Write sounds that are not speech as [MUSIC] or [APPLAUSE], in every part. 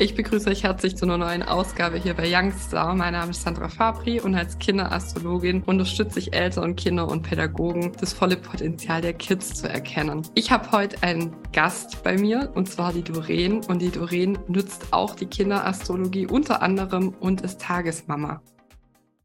Ich begrüße euch herzlich zu einer neuen Ausgabe hier bei Youngstar. Mein Name ist Sandra Fabri und als Kinderastrologin unterstütze ich Eltern Kinder und Pädagogen, das volle Potenzial der Kids zu erkennen. Ich habe heute einen Gast bei mir und zwar die Doreen und die Doreen nutzt auch die Kinderastrologie unter anderem und ist Tagesmama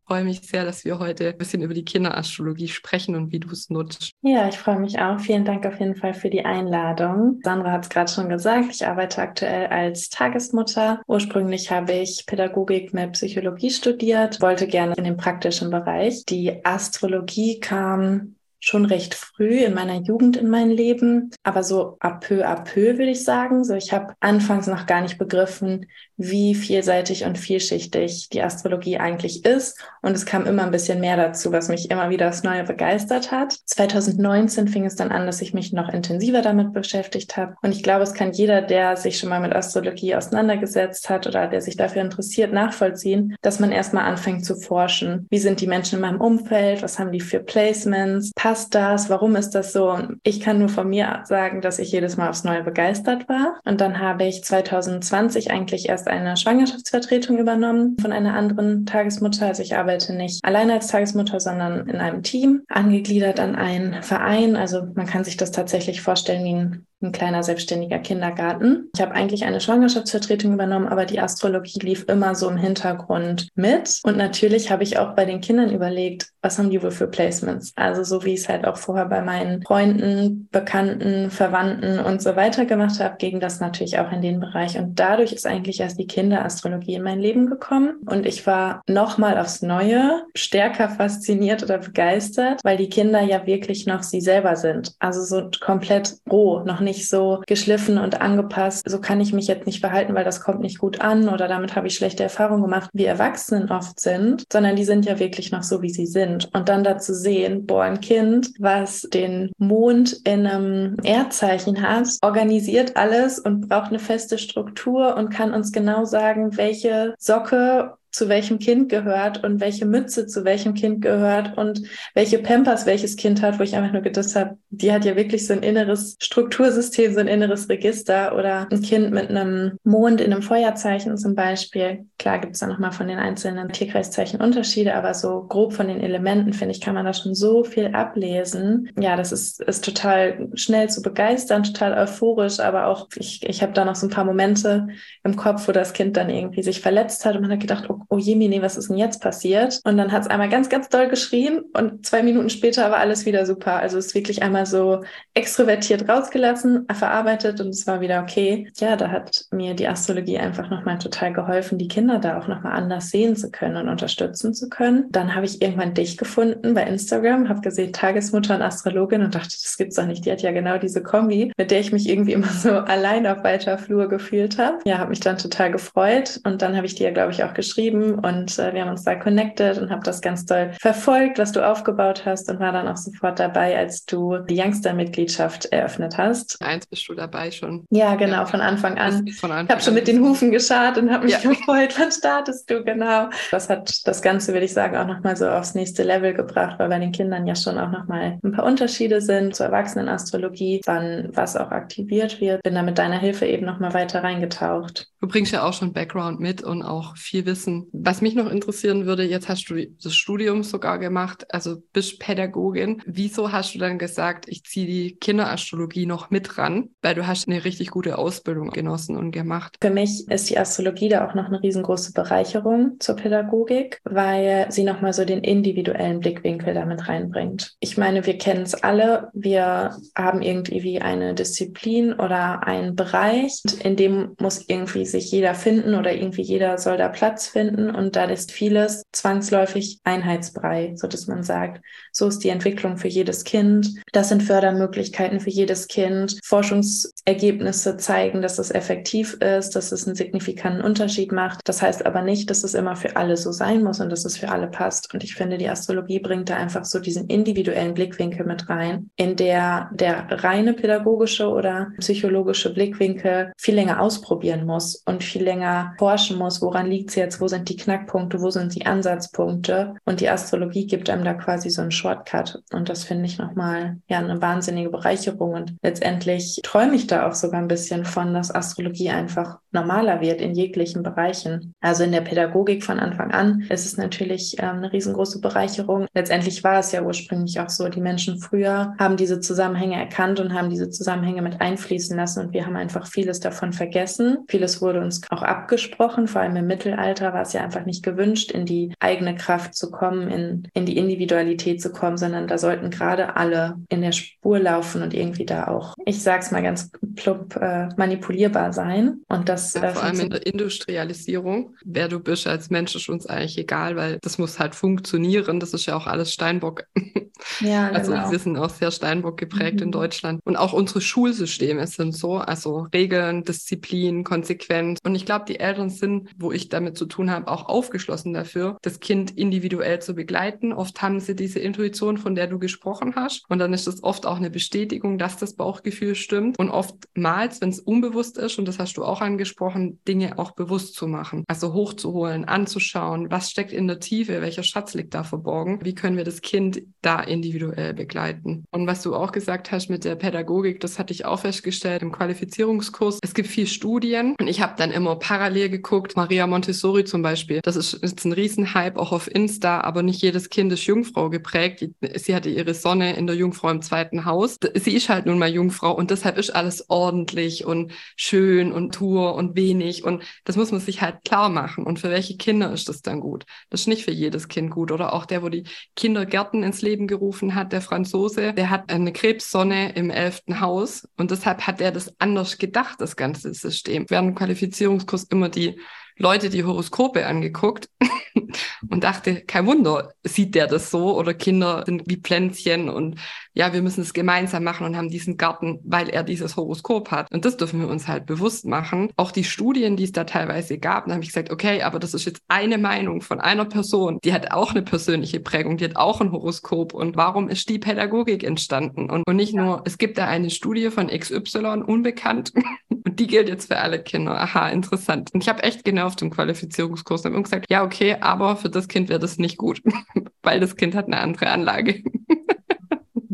freue mich sehr, dass wir heute ein bisschen über die Kinderastrologie sprechen und wie du es nutzt. Ja, ich freue mich auch. Vielen Dank auf jeden Fall für die Einladung. Sandra hat es gerade schon gesagt, ich arbeite aktuell als Tagesmutter. Ursprünglich habe ich Pädagogik mit Psychologie studiert, wollte gerne in den praktischen Bereich. Die Astrologie kam schon recht früh in meiner Jugend in mein Leben, aber so à peu à peu würde ich sagen. So, ich habe anfangs noch gar nicht begriffen, wie vielseitig und vielschichtig die Astrologie eigentlich ist. Und es kam immer ein bisschen mehr dazu, was mich immer wieder aufs Neue begeistert hat. 2019 fing es dann an, dass ich mich noch intensiver damit beschäftigt habe. Und ich glaube, es kann jeder, der sich schon mal mit Astrologie auseinandergesetzt hat oder der sich dafür interessiert, nachvollziehen, dass man erstmal anfängt zu forschen. Wie sind die Menschen in meinem Umfeld? Was haben die für Placements? passt das? Warum ist das so? Ich kann nur von mir sagen, dass ich jedes Mal aufs Neue begeistert war. Und dann habe ich 2020 eigentlich erst eine Schwangerschaftsvertretung übernommen von einer anderen Tagesmutter. Also ich arbeite nicht alleine als Tagesmutter, sondern in einem Team, angegliedert an einen Verein. Also man kann sich das tatsächlich vorstellen wie ein ein kleiner selbstständiger Kindergarten. Ich habe eigentlich eine Schwangerschaftsvertretung übernommen, aber die Astrologie lief immer so im Hintergrund mit. Und natürlich habe ich auch bei den Kindern überlegt, was haben die wohl für Placements? Also so wie ich es halt auch vorher bei meinen Freunden, Bekannten, Verwandten und so weiter gemacht habe, ging das natürlich auch in den Bereich. Und dadurch ist eigentlich erst die Kinderastrologie in mein Leben gekommen. Und ich war nochmal aufs Neue stärker fasziniert oder begeistert, weil die Kinder ja wirklich noch sie selber sind. Also so komplett roh, noch nicht nicht so geschliffen und angepasst. So kann ich mich jetzt nicht verhalten, weil das kommt nicht gut an oder damit habe ich schlechte Erfahrungen gemacht, wie Erwachsenen oft sind, sondern die sind ja wirklich noch so, wie sie sind. Und dann dazu sehen, boah, ein Kind, was den Mond in einem Erdzeichen hat, organisiert alles und braucht eine feste Struktur und kann uns genau sagen, welche Socke zu welchem Kind gehört und welche Mütze zu welchem Kind gehört und welche Pampers welches Kind hat, wo ich einfach nur gedacht habe, die hat ja wirklich so ein inneres Struktursystem, so ein inneres Register oder ein Kind mit einem Mond in einem Feuerzeichen zum Beispiel. Klar gibt es da nochmal von den einzelnen Tierkreiszeichen Unterschiede, aber so grob von den Elementen, finde ich, kann man da schon so viel ablesen. Ja, das ist, ist total schnell zu begeistern, total euphorisch, aber auch ich, ich habe da noch so ein paar Momente im Kopf, wo das Kind dann irgendwie sich verletzt hat und man hat gedacht, oh oh je, nee, was ist denn jetzt passiert? Und dann hat es einmal ganz, ganz doll geschrien und zwei Minuten später war alles wieder super. Also es ist wirklich einmal so extrovertiert rausgelassen, verarbeitet und es war wieder okay. Ja, da hat mir die Astrologie einfach nochmal total geholfen, die Kinder da auch nochmal anders sehen zu können und unterstützen zu können. Dann habe ich irgendwann dich gefunden bei Instagram, habe gesehen Tagesmutter und Astrologin und dachte, das gibt's doch nicht. Die hat ja genau diese Kombi, mit der ich mich irgendwie immer so [LAUGHS] allein auf weiter Flur gefühlt habe. Ja, habe mich dann total gefreut und dann habe ich dir, glaube ich, auch geschrieben, geschrieben und äh, wir haben uns da connected und habe das ganz toll verfolgt, was du aufgebaut hast und war dann auch sofort dabei, als du die Youngster-Mitgliedschaft eröffnet hast. Eins bist du dabei schon. Ja, genau, ja. von Anfang an. Von Anfang ich habe schon mit den Hufen geschart und habe mich ja. [LAUGHS] gefreut, wann startest du, genau. Das hat das Ganze, würde ich sagen, auch nochmal so aufs nächste Level gebracht, weil bei den Kindern ja schon auch nochmal ein paar Unterschiede sind zur Erwachsenenastrologie, wann was auch aktiviert wird. Bin da mit deiner Hilfe eben nochmal weiter reingetaucht. Du bringst ja auch schon Background mit und auch viel Wissen was mich noch interessieren würde, jetzt hast du das Studium sogar gemacht, also bist Pädagogin. Wieso hast du dann gesagt, ich ziehe die Kinderastrologie noch mit ran? Weil du hast eine richtig gute Ausbildung genossen und gemacht. Für mich ist die Astrologie da auch noch eine riesengroße Bereicherung zur Pädagogik, weil sie nochmal so den individuellen Blickwinkel damit reinbringt. Ich meine, wir kennen es alle. Wir haben irgendwie eine Disziplin oder einen Bereich, in dem muss irgendwie sich jeder finden oder irgendwie jeder soll da Platz finden und da ist vieles zwangsläufig Einheitsbrei, so dass man sagt, so ist die Entwicklung für jedes Kind. Das sind Fördermöglichkeiten für jedes Kind. Forschungsergebnisse zeigen, dass es effektiv ist, dass es einen signifikanten Unterschied macht. Das heißt aber nicht, dass es immer für alle so sein muss und dass es für alle passt. Und ich finde, die Astrologie bringt da einfach so diesen individuellen Blickwinkel mit rein, in der der reine pädagogische oder psychologische Blickwinkel viel länger ausprobieren muss und viel länger forschen muss, woran liegt es jetzt, wo sind die Knackpunkte, wo sind die Ansatzpunkte. Und die Astrologie gibt einem da quasi so einen Shortcut. Und das finde ich nochmal ja eine wahnsinnige Bereicherung. Und letztendlich träume ich da auch sogar ein bisschen von, dass Astrologie einfach normaler wird in jeglichen Bereichen. Also in der Pädagogik von Anfang an ist es natürlich ähm, eine riesengroße Bereicherung. Letztendlich war es ja ursprünglich auch so, die Menschen früher haben diese Zusammenhänge erkannt und haben diese Zusammenhänge mit einfließen lassen und wir haben einfach vieles davon vergessen. Vieles wurde uns auch abgesprochen, vor allem im Mittelalter war es ja einfach nicht gewünscht, in die eigene Kraft zu kommen, in, in die Individualität zu kommen, sondern da sollten gerade alle in der Spur laufen und irgendwie da auch, ich sag's mal ganz plump, äh, manipulierbar sein. Und das ja, äh, vor allem in der Industrialisierung, wer du bist als Mensch, ist uns eigentlich egal, weil das muss halt funktionieren. Das ist ja auch alles Steinbock. [LAUGHS] Ja, also genau. wir sind auch sehr Steinbock geprägt mhm. in Deutschland. Und auch unsere Schulsysteme sind so, also Regeln, Disziplin, konsequent. Und ich glaube, die Eltern sind, wo ich damit zu tun habe, auch aufgeschlossen dafür, das Kind individuell zu begleiten. Oft haben sie diese Intuition, von der du gesprochen hast. Und dann ist das oft auch eine Bestätigung, dass das Bauchgefühl stimmt. Und oftmals, wenn es unbewusst ist, und das hast du auch angesprochen, Dinge auch bewusst zu machen. Also hochzuholen, anzuschauen, was steckt in der Tiefe, welcher Schatz liegt da verborgen, wie können wir das Kind da individuell begleiten. Und was du auch gesagt hast mit der Pädagogik, das hatte ich auch festgestellt im Qualifizierungskurs. Es gibt viel Studien und ich habe dann immer parallel geguckt, Maria Montessori zum Beispiel. Das ist jetzt ein Riesenhype auch auf Insta, aber nicht jedes Kind ist Jungfrau geprägt. Sie hatte ihre Sonne in der Jungfrau im zweiten Haus. Sie ist halt nun mal Jungfrau und deshalb ist alles ordentlich und schön und Tour und wenig und das muss man sich halt klar machen. Und für welche Kinder ist das dann gut? Das ist nicht für jedes Kind gut oder auch der, wo die Kindergärten ins Leben gerufen hat, der Franzose, der hat eine Krebssonne im elften Haus und deshalb hat er das anders gedacht, das ganze System. Während dem Qualifizierungskurs immer die Leute die Horoskope angeguckt [LAUGHS] und dachte, kein Wunder, sieht der das so oder Kinder sind wie Pflänzchen und ja, wir müssen es gemeinsam machen und haben diesen Garten, weil er dieses Horoskop hat. Und das dürfen wir uns halt bewusst machen. Auch die Studien, die es da teilweise gab, da habe ich gesagt, okay, aber das ist jetzt eine Meinung von einer Person, die hat auch eine persönliche Prägung, die hat auch ein Horoskop. Und warum ist die Pädagogik entstanden? Und, und nicht nur, es gibt da eine Studie von XY, unbekannt, [LAUGHS] und die gilt jetzt für alle Kinder. Aha, interessant. Und ich habe echt genervt im Qualifizierungskurs und habe gesagt, ja, okay, aber für das Kind wäre das nicht gut, [LAUGHS] weil das Kind hat eine andere Anlage. [LAUGHS]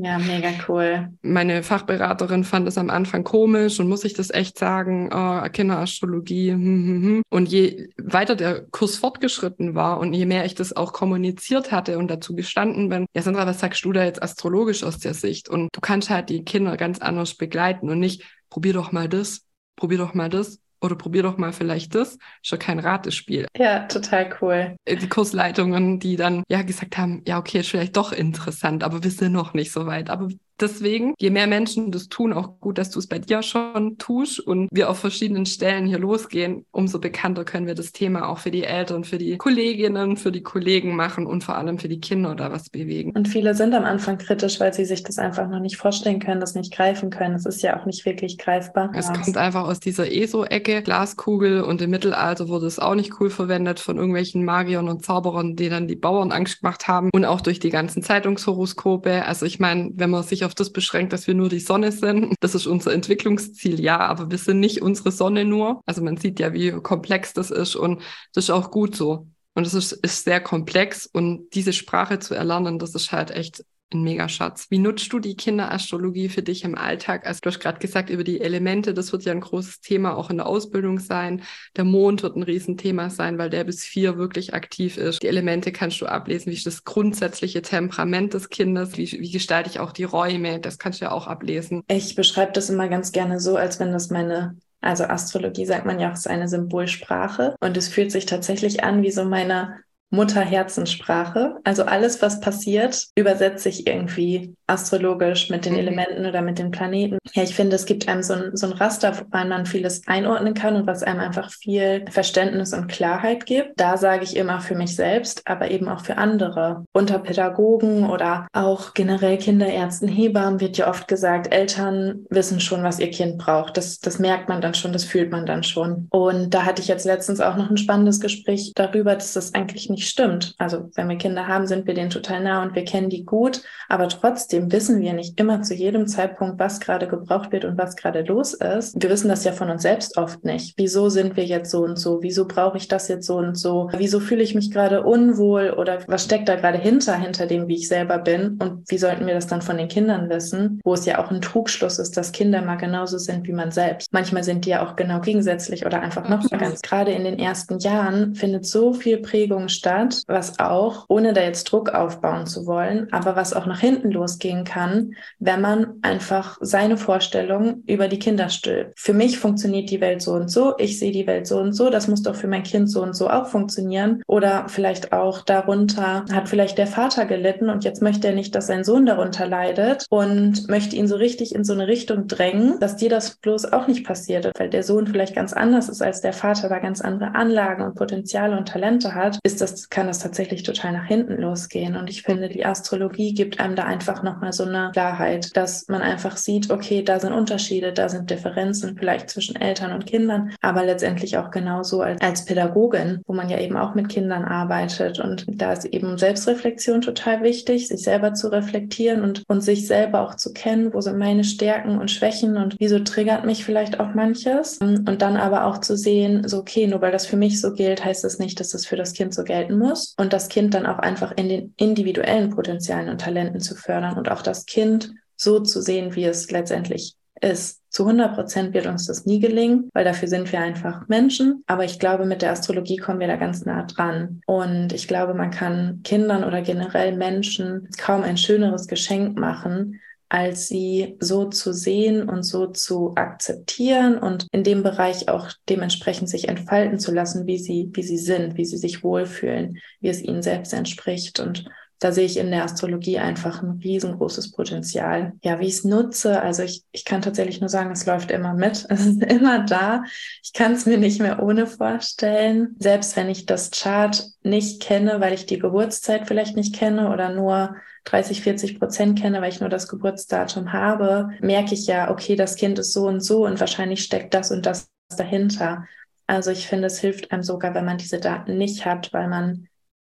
Ja, mega cool. Meine Fachberaterin fand es am Anfang komisch und muss ich das echt sagen, oh, Kinderastrologie. Hm, hm, hm. Und je weiter der Kurs fortgeschritten war und je mehr ich das auch kommuniziert hatte und dazu gestanden bin, ja Sandra, was sagst du da jetzt astrologisch aus der Sicht? Und du kannst halt die Kinder ganz anders begleiten und nicht, probier doch mal das, probier doch mal das, oder probier doch mal vielleicht das. Ist ja kein Ratespiel. Ja, total cool. Äh, die Kursleitungen, die dann ja gesagt haben, ja, okay, ist vielleicht doch interessant, aber wir sind noch nicht so weit. Aber deswegen, je mehr Menschen das tun, auch gut, dass du es bei dir schon tust und wir auf verschiedenen Stellen hier losgehen, umso bekannter können wir das Thema auch für die Eltern, für die Kolleginnen, für die Kollegen machen und vor allem für die Kinder da was bewegen. Und viele sind am Anfang kritisch, weil sie sich das einfach noch nicht vorstellen können, das nicht greifen können. Es ist ja auch nicht wirklich greifbar. Es kommt einfach aus dieser ESO-Ecke, Glaskugel und im Mittelalter wurde es auch nicht cool verwendet von irgendwelchen Magiern und Zauberern, die dann die Bauern Angst gemacht haben und auch durch die ganzen Zeitungshoroskope. Also ich meine, wenn man sich auf auf das beschränkt, dass wir nur die Sonne sind. Das ist unser Entwicklungsziel, ja, aber wir sind nicht unsere Sonne nur. Also man sieht ja, wie komplex das ist und das ist auch gut so. Und es ist, ist sehr komplex und diese Sprache zu erlernen, das ist halt echt ein Megaschatz. Wie nutzt du die Kinderastrologie für dich im Alltag? Also du hast gerade gesagt über die Elemente, das wird ja ein großes Thema auch in der Ausbildung sein. Der Mond wird ein Riesenthema sein, weil der bis vier wirklich aktiv ist. Die Elemente kannst du ablesen, wie ist das grundsätzliche Temperament des Kindes, wie, wie gestalte ich auch die Räume, das kannst du ja auch ablesen. Ich beschreibe das immer ganz gerne so, als wenn das meine also Astrologie sagt man ja auch, ist eine Symbolsprache und es fühlt sich tatsächlich an wie so meine Mutterherzenssprache. Also alles, was passiert, übersetze ich irgendwie astrologisch mit den mhm. Elementen oder mit den Planeten. Ja, ich finde, es gibt einem so ein, so ein Raster, woran man vieles einordnen kann und was einem einfach viel Verständnis und Klarheit gibt. Da sage ich immer für mich selbst, aber eben auch für andere. Unter Pädagogen oder auch generell Kinderärzten, Hebammen wird ja oft gesagt, Eltern wissen schon, was ihr Kind braucht. Das, das merkt man dann schon, das fühlt man dann schon. Und da hatte ich jetzt letztens auch noch ein spannendes Gespräch darüber, dass das eigentlich nicht nicht stimmt. Also wenn wir Kinder haben, sind wir denen total nah und wir kennen die gut, aber trotzdem wissen wir nicht immer zu jedem Zeitpunkt, was gerade gebraucht wird und was gerade los ist. Wir wissen das ja von uns selbst oft nicht. Wieso sind wir jetzt so und so? Wieso brauche ich das jetzt so und so? Wieso fühle ich mich gerade unwohl oder was steckt da gerade hinter, hinter dem, wie ich selber bin? Und wie sollten wir das dann von den Kindern wissen? Wo es ja auch ein Trugschluss ist, dass Kinder mal genauso sind wie man selbst. Manchmal sind die ja auch genau gegensätzlich oder einfach noch mal ganz. Gerade in den ersten Jahren findet so viel Prägung statt, was auch, ohne da jetzt Druck aufbauen zu wollen, aber was auch nach hinten losgehen kann, wenn man einfach seine Vorstellungen über die Kinder stülpt. Für mich funktioniert die Welt so und so, ich sehe die Welt so und so, das muss doch für mein Kind so und so auch funktionieren. Oder vielleicht auch darunter hat vielleicht der Vater gelitten und jetzt möchte er nicht, dass sein Sohn darunter leidet und möchte ihn so richtig in so eine Richtung drängen, dass dir das bloß auch nicht passiert, weil der Sohn vielleicht ganz anders ist als der Vater, da ganz andere Anlagen und Potenziale und Talente hat, ist das, kann das tatsächlich total nach hinten losgehen. Und ich finde, die Astrologie gibt einem da einfach nochmal so eine Klarheit, dass man einfach sieht, okay, da sind Unterschiede, da sind Differenzen vielleicht zwischen Eltern und Kindern, aber letztendlich auch genauso als, als Pädagogin, wo man ja eben auch mit Kindern arbeitet. Und da ist eben Selbstreflexion total wichtig, sich selber zu reflektieren und, und sich selber auch zu kennen, wo sind meine Stärken und Schwächen und wieso triggert mich vielleicht auch manches. Und dann aber auch zu sehen, so okay, nur weil das für mich so gilt, heißt das nicht, dass das für das Kind so gelten muss. Und das Kind dann auch einfach in den individuellen Potenzialen und Talenten zu fördern und auch das Kind so zu sehen, wie es letztendlich ist. Zu 100 Prozent wird uns das nie gelingen, weil dafür sind wir einfach Menschen. Aber ich glaube, mit der Astrologie kommen wir da ganz nah dran. Und ich glaube, man kann Kindern oder generell Menschen kaum ein schöneres Geschenk machen, als sie so zu sehen und so zu akzeptieren und in dem Bereich auch dementsprechend sich entfalten zu lassen, wie sie, wie sie sind, wie sie sich wohlfühlen, wie es ihnen selbst entspricht. Und da sehe ich in der Astrologie einfach ein riesengroßes Potenzial. Ja, wie ich es nutze, also ich, ich kann tatsächlich nur sagen, es läuft immer mit. [LAUGHS] Es ist immer da. Ich kann es mir nicht mehr ohne vorstellen. Selbst wenn ich das Chart nicht kenne, weil ich die Geburtszeit vielleicht nicht kenne oder nur 30, 40 Prozent kenne, weil ich nur das Geburtsdatum habe, merke ich ja, okay, das Kind ist so und so und wahrscheinlich steckt das und das dahinter. Also ich finde, es hilft einem sogar, wenn man diese Daten nicht hat, weil man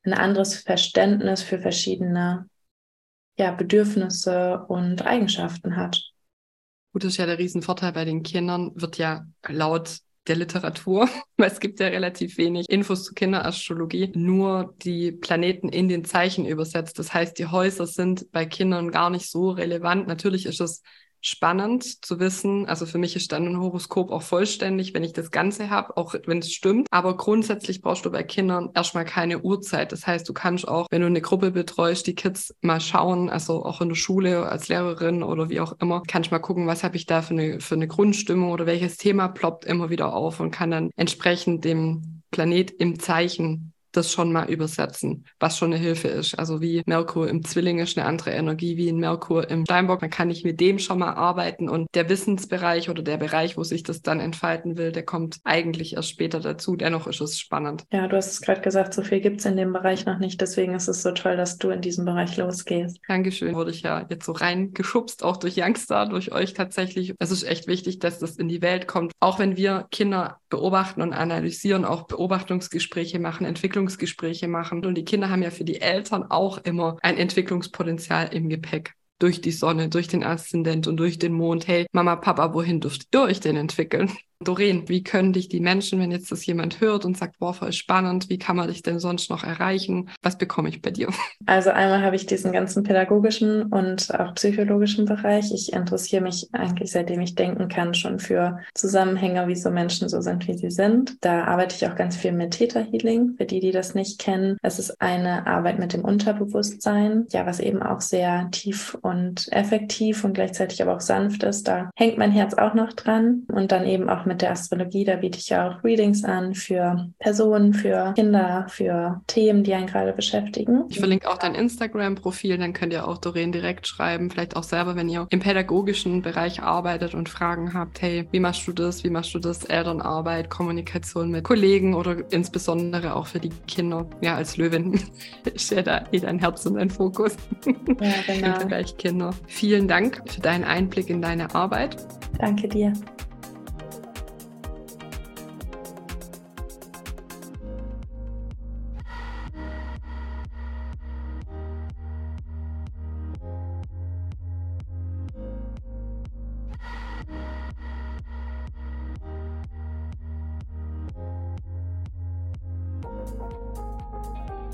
ein anderes Verständnis für verschiedene ja, Bedürfnisse und Eigenschaften hat. Gut, das ist ja der Riesenvorteil bei den Kindern, wird ja laut der Literatur, [LAUGHS] weil es gibt ja relativ wenig Infos zu Kinderastrologie, nur die Planeten in den Zeichen übersetzt. Das heißt, die Häuser sind bei Kindern gar nicht so relevant. Natürlich ist es spannend zu wissen. Also für mich ist dann ein Horoskop auch vollständig, wenn ich das Ganze habe, auch wenn es stimmt. Aber grundsätzlich brauchst du bei Kindern erstmal keine Uhrzeit. Das heißt, du kannst auch, wenn du eine Gruppe betreust, die Kids mal schauen, also auch in der Schule als Lehrerin oder wie auch immer, kannst mal gucken, was habe ich da für eine, für eine Grundstimmung oder welches Thema ploppt immer wieder auf und kann dann entsprechend dem Planet im Zeichen das schon mal übersetzen, was schon eine Hilfe ist. Also wie Merkur im Zwilling ist eine andere Energie wie in Merkur im Steinbock. Dann kann ich mit dem schon mal arbeiten und der Wissensbereich oder der Bereich, wo sich das dann entfalten will, der kommt eigentlich erst später dazu. Dennoch ist es spannend. Ja, du hast es gerade gesagt, so viel gibt es in dem Bereich noch nicht. Deswegen ist es so toll, dass du in diesem Bereich losgehst. Dankeschön. Wurde ich ja jetzt so reingeschubst, auch durch Youngstar, durch euch tatsächlich. Es ist echt wichtig, dass das in die Welt kommt. Auch wenn wir Kinder beobachten und analysieren, auch Beobachtungsgespräche machen, Entwicklung Entwicklungsgespräche machen. Und die Kinder haben ja für die Eltern auch immer ein Entwicklungspotenzial im Gepäck durch die Sonne, durch den Aszendent und durch den Mond. Hey, Mama, Papa, wohin dürft ihr euch denn entwickeln? Doreen, wie können dich die Menschen, wenn jetzt das jemand hört und sagt, boah, voll spannend, wie kann man dich denn sonst noch erreichen? Was bekomme ich bei dir? [LAUGHS] Also einmal habe ich diesen ganzen pädagogischen und auch psychologischen Bereich. Ich interessiere mich eigentlich, seitdem ich denken kann, schon für Zusammenhänge, wieso Menschen so sind, wie sie sind. Da arbeite ich auch ganz viel mit Theta Healing. Für die, die das nicht kennen, es ist eine Arbeit mit dem Unterbewusstsein, ja, was eben auch sehr tief und effektiv und gleichzeitig aber auch sanft ist. Da hängt mein Herz auch noch dran und dann eben auch mit der Astrologie, da biete ich ja auch Readings an für Personen, für Kinder, für Themen, die einen gerade beschäftigen. Ich verlinke auch dein Instagram-Profil, dann könnt ihr auch Doreen direkt schreiben, vielleicht auch selber, wenn ihr im pädagogischen Bereich arbeitet und Fragen habt, hey, wie machst du das, wie machst du das, Elternarbeit, Kommunikation mit Kollegen oder insbesondere auch für die Kinder. Ja, als Löwin [LAUGHS] ist ja da eh dein Herz und dein Fokus [LAUGHS] ja, genau. im Bereich Kinder. Vielen Dank für deinen Einblick in deine Arbeit. Danke dir.